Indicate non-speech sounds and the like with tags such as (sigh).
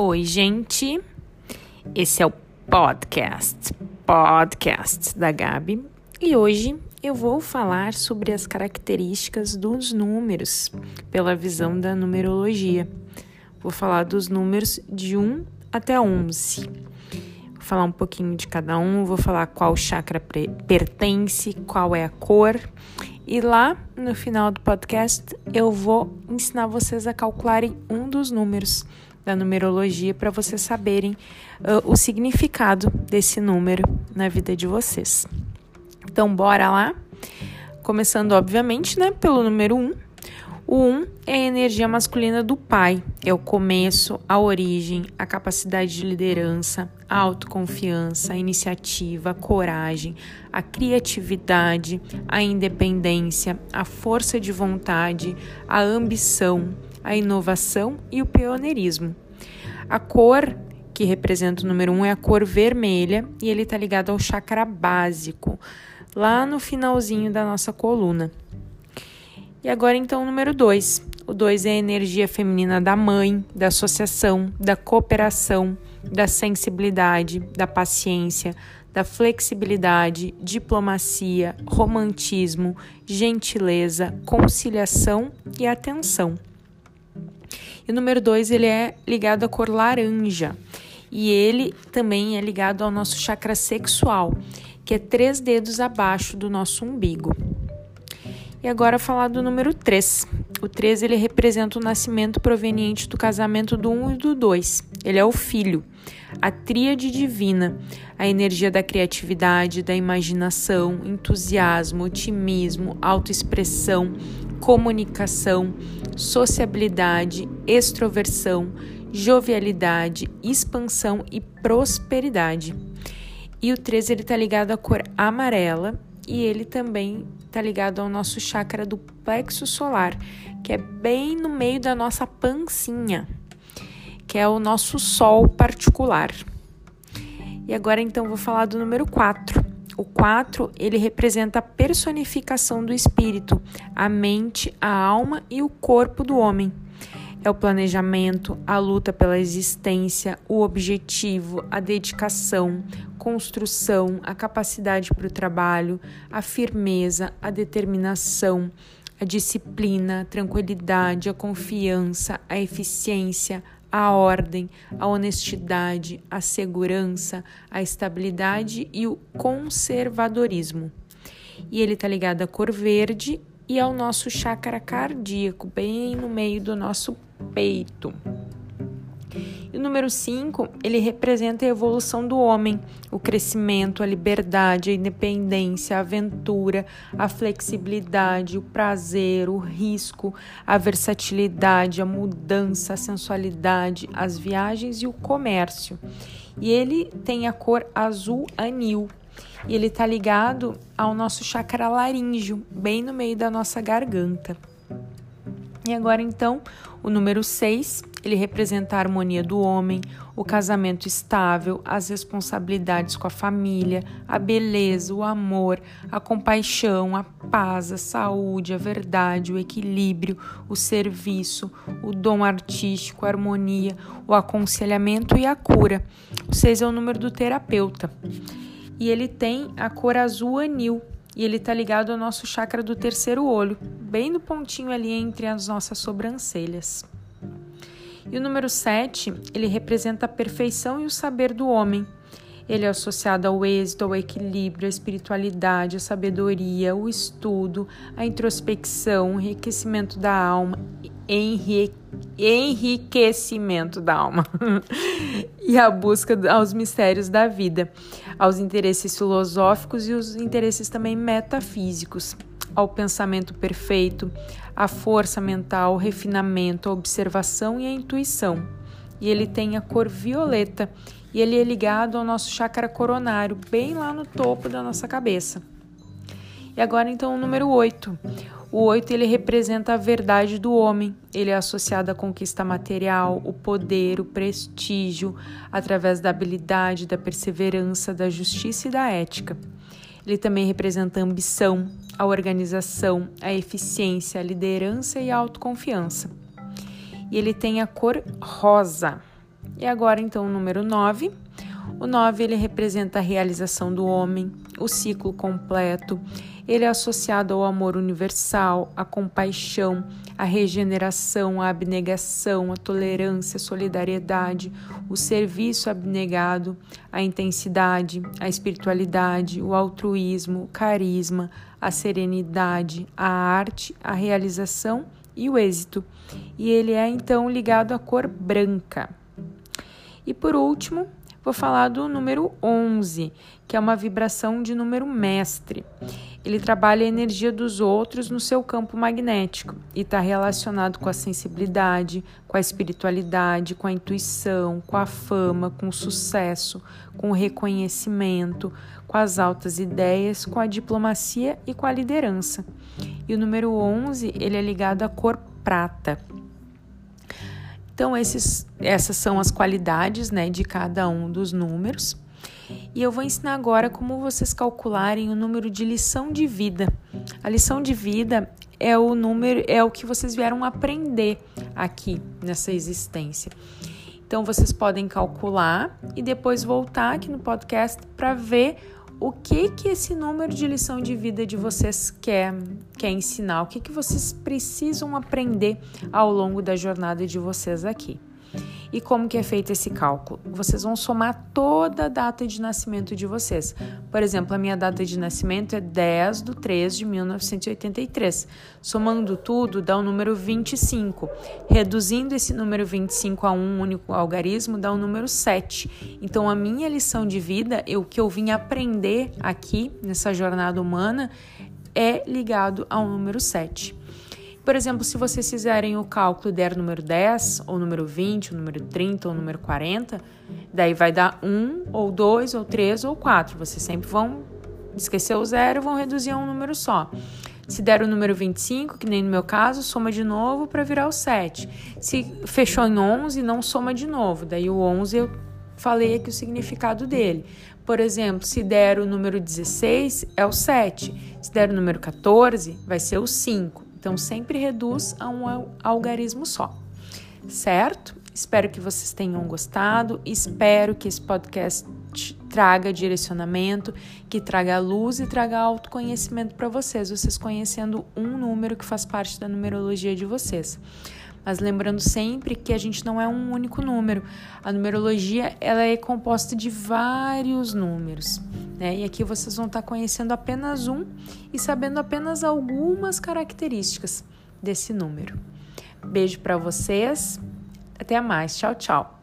Oi, gente. Esse é o podcast, podcast da Gabi, e hoje eu vou falar sobre as características dos números pela visão da numerologia. Vou falar dos números de 1 até 11. Vou falar um pouquinho de cada um, vou falar qual chakra pertence, qual é a cor. E lá no final do podcast eu vou ensinar vocês a calcularem um dos números da numerologia para vocês saberem uh, o significado desse número na vida de vocês. Então, bora lá? Começando, obviamente, né, pelo número 1. Um. O 1 um é a energia masculina do pai, é o começo, a origem, a capacidade de liderança, a autoconfiança, a iniciativa, a coragem, a criatividade, a independência, a força de vontade, a ambição, a inovação e o pioneirismo. A cor que representa o número 1 um é a cor vermelha e ele está ligado ao chakra básico, lá no finalzinho da nossa coluna. E agora então o número 2. O 2 é a energia feminina da mãe, da associação, da cooperação, da sensibilidade, da paciência, da flexibilidade, diplomacia, romantismo, gentileza, conciliação e atenção. E o número 2, ele é ligado à cor laranja. E ele também é ligado ao nosso chakra sexual, que é três dedos abaixo do nosso umbigo. E agora falar do número 3. O 3 ele representa o nascimento proveniente do casamento do 1 um e do 2. Ele é o filho, a tríade divina, a energia da criatividade, da imaginação, entusiasmo, otimismo, autoexpressão, comunicação, sociabilidade, extroversão, jovialidade, expansão e prosperidade. E o 13 ele está ligado à cor amarela e ele também está ligado ao nosso chakra do plexo solar, que é bem no meio da nossa pancinha, que é o nosso sol particular. E agora então vou falar do número 4. O 4, ele representa a personificação do espírito, a mente, a alma e o corpo do homem. É o planejamento, a luta pela existência, o objetivo, a dedicação, construção, a capacidade para o trabalho, a firmeza, a determinação, a disciplina, a tranquilidade, a confiança, a eficiência, a ordem, a honestidade, a segurança, a estabilidade e o conservadorismo. E ele está ligado à cor verde e ao nosso chakra cardíaco, bem no meio do nosso peito. E o número 5, ele representa a evolução do homem, o crescimento, a liberdade, a independência, a aventura, a flexibilidade, o prazer, o risco, a versatilidade, a mudança, a sensualidade, as viagens e o comércio. E ele tem a cor azul anil. E ele está ligado ao nosso chakra laríngeo, bem no meio da nossa garganta. E agora então, o número 6, ele representa a harmonia do homem, o casamento estável, as responsabilidades com a família, a beleza, o amor, a compaixão, a paz, a saúde, a verdade, o equilíbrio, o serviço, o dom artístico, a harmonia, o aconselhamento e a cura. O 6 é o número do terapeuta. E ele tem a cor azul anil, e ele está ligado ao nosso chakra do terceiro olho, bem no pontinho ali entre as nossas sobrancelhas. E o número 7, ele representa a perfeição e o saber do homem. Ele é associado ao êxito, ao equilíbrio, à espiritualidade, à sabedoria, o estudo, à introspecção, o enriquecimento da alma, enriquecimento da alma (laughs) e a busca aos mistérios da vida aos interesses filosóficos e os interesses também metafísicos, ao pensamento perfeito, à força mental, ao refinamento, à observação e à intuição. E ele tem a cor violeta e ele é ligado ao nosso chakra coronário, bem lá no topo da nossa cabeça. E agora então o número 8. O 8 ele representa a verdade do homem. Ele é associado à conquista material, o poder, o prestígio, através da habilidade, da perseverança, da justiça e da ética. Ele também representa a ambição, a organização, a eficiência, a liderança e a autoconfiança. E ele tem a cor rosa. E agora então o número 9. O 9 ele representa a realização do homem, o ciclo completo. Ele é associado ao amor universal, à compaixão, à regeneração, à abnegação, à tolerância, à solidariedade, o serviço abnegado, a intensidade, a espiritualidade, o altruísmo, o carisma, a serenidade, a arte, a realização e o êxito. E ele é então ligado à cor branca. E por último, vou falar do número 11, que é uma vibração de número mestre. Ele trabalha a energia dos outros no seu campo magnético e está relacionado com a sensibilidade, com a espiritualidade, com a intuição, com a fama, com o sucesso, com o reconhecimento, com as altas ideias, com a diplomacia e com a liderança. E o número 11, ele é ligado à cor prata. Então, esses, essas são as qualidades né, de cada um dos números. E eu vou ensinar agora como vocês calcularem o número de lição de vida. A lição de vida é o número, é o que vocês vieram aprender aqui nessa existência. Então vocês podem calcular e depois voltar aqui no podcast para ver o que que esse número de lição de vida de vocês quer, quer ensinar, o que, que vocês precisam aprender ao longo da jornada de vocês aqui. E como que é feito esse cálculo? Vocês vão somar toda a data de nascimento de vocês. Por exemplo, a minha data de nascimento é 10 de 3 de 1983. Somando tudo, dá o número 25. Reduzindo esse número 25 a um único algarismo, dá o número 7. Então, a minha lição de vida, o que eu vim aprender aqui nessa jornada humana, é ligado ao número 7. Por exemplo, se vocês fizerem o cálculo e der número 10, ou número 20, ou número 30, ou número 40, daí vai dar 1, ou 2, ou 3, ou 4. Vocês sempre vão esquecer o zero vão reduzir a um número só. Se der o número 25, que nem no meu caso, soma de novo para virar o 7. Se fechou em 11, não soma de novo. Daí o 11 eu falei aqui o significado dele. Por exemplo, se der o número 16, é o 7. Se der o número 14, vai ser o 5. Então, sempre reduz a um algarismo só, certo? Espero que vocês tenham gostado, espero que esse podcast traga direcionamento, que traga luz e traga autoconhecimento para vocês, vocês conhecendo um número que faz parte da numerologia de vocês. Mas lembrando sempre que a gente não é um único número. A numerologia ela é composta de vários números, né? E aqui vocês vão estar conhecendo apenas um e sabendo apenas algumas características desse número. Beijo para vocês. Até mais. Tchau, tchau.